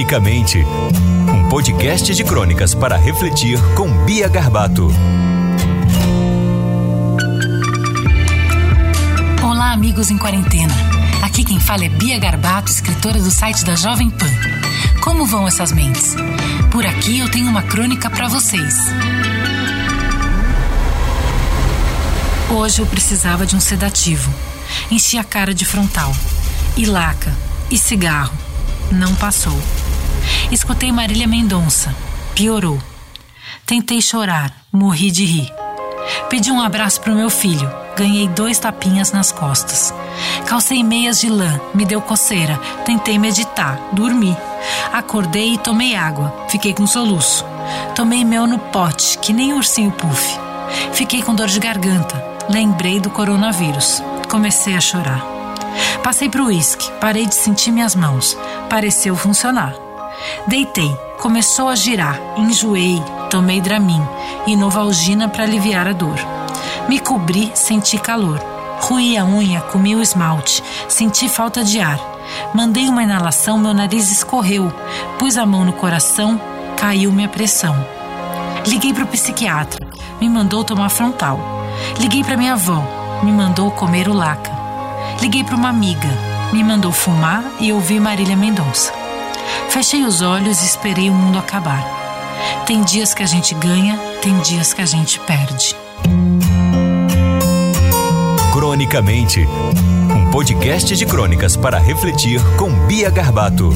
Cronicamente. Um podcast de crônicas para refletir com Bia Garbato. Olá, amigos em quarentena. Aqui quem fala é Bia Garbato, escritora do site da Jovem Pan. Como vão essas mentes? Por aqui eu tenho uma crônica para vocês. Hoje eu precisava de um sedativo. Enchi a cara de frontal. E laca. E cigarro. Não passou. Escutei Marília Mendonça. Piorou. Tentei chorar. Morri de rir. Pedi um abraço pro meu filho. Ganhei dois tapinhas nas costas. Calcei meias de lã. Me deu coceira. Tentei meditar. Dormi. Acordei e tomei água. Fiquei com soluço. Tomei mel no pote, que nem ursinho puff. Fiquei com dor de garganta. Lembrei do coronavírus. Comecei a chorar. Passei pro uísque. Parei de sentir minhas mãos. Pareceu funcionar. Deitei. Começou a girar. Enjoei. Tomei Dramin e Novalgina para aliviar a dor. Me cobri, senti calor. Ruí a unha, comi o esmalte. Senti falta de ar. Mandei uma inalação, meu nariz escorreu. Pus a mão no coração, caiu minha pressão. Liguei para o psiquiatra, me mandou tomar frontal. Liguei para minha avó, me mandou comer o laca. Liguei para uma amiga, me mandou fumar e ouvir Marília Mendonça. Fechei os olhos e esperei o mundo acabar. Tem dias que a gente ganha, tem dias que a gente perde. Cronicamente. Um podcast de crônicas para refletir com Bia Garbato.